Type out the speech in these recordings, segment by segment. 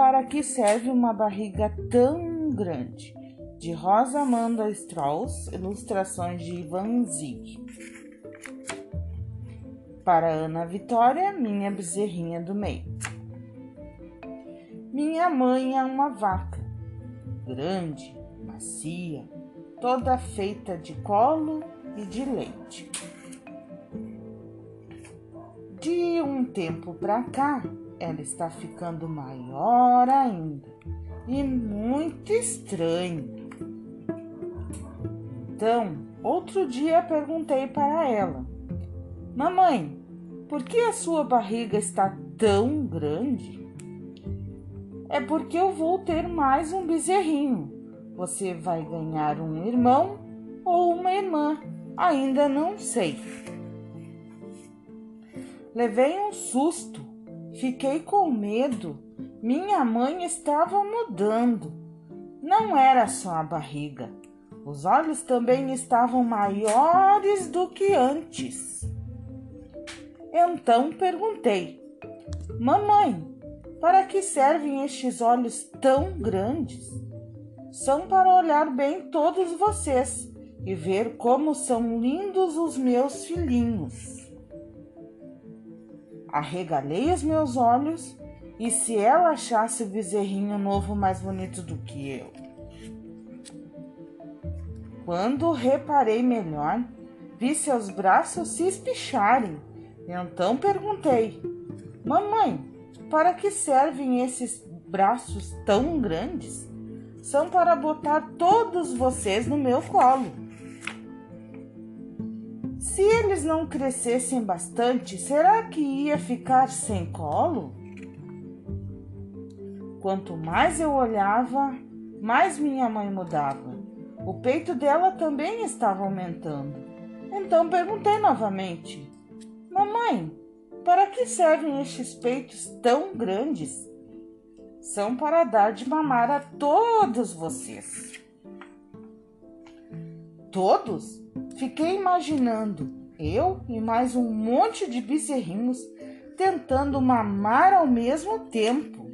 para que serve uma barriga tão grande? De Rosa Amanda Strauss, ilustrações de Ivan Zig. Para Ana Vitória, minha bezerrinha do meio. Minha mãe é uma vaca, grande, macia, toda feita de colo e de leite. De um tempo para cá, ela está ficando maior ainda e muito estranha. Então, outro dia perguntei para ela: Mamãe, por que a sua barriga está tão grande? É porque eu vou ter mais um bezerrinho. Você vai ganhar um irmão ou uma irmã, ainda não sei. Levei um susto, fiquei com medo. Minha mãe estava mudando. Não era só a barriga, os olhos também estavam maiores do que antes. Então perguntei: Mamãe, para que servem estes olhos tão grandes? São para olhar bem todos vocês e ver como são lindos os meus filhinhos. Arregalei os meus olhos e se ela achasse o bezerrinho novo mais bonito do que eu. Quando reparei melhor, vi seus braços se espicharem então perguntei: Mamãe, para que servem esses braços tão grandes? São para botar todos vocês no meu colo. Se eles não crescessem bastante, será que ia ficar sem colo? Quanto mais eu olhava, mais minha mãe mudava. O peito dela também estava aumentando. Então perguntei novamente: Mamãe, para que servem estes peitos tão grandes? São para dar de mamar a todos vocês. Todos? Fiquei imaginando eu e mais um monte de bezerrinhos tentando mamar ao mesmo tempo.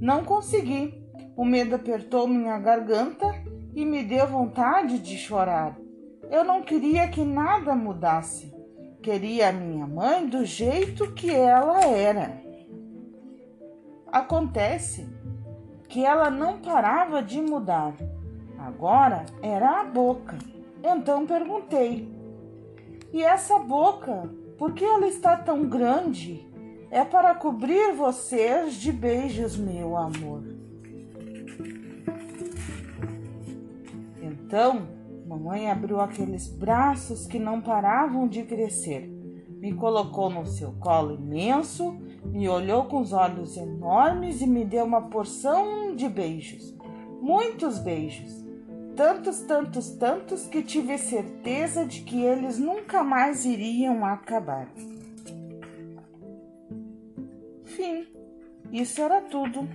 Não consegui. O medo apertou minha garganta e me deu vontade de chorar. Eu não queria que nada mudasse. Queria a minha mãe do jeito que ela era. Acontece que ela não parava de mudar. Agora era a boca. Então perguntei: E essa boca, por que ela está tão grande? É para cobrir vocês de beijos, meu amor. Então Mamãe abriu aqueles braços que não paravam de crescer. Me colocou no seu colo imenso, me olhou com os olhos enormes e me deu uma porção de beijos. Muitos beijos. Tantos, tantos, tantos que tive certeza de que eles nunca mais iriam acabar. Fim. Isso era tudo.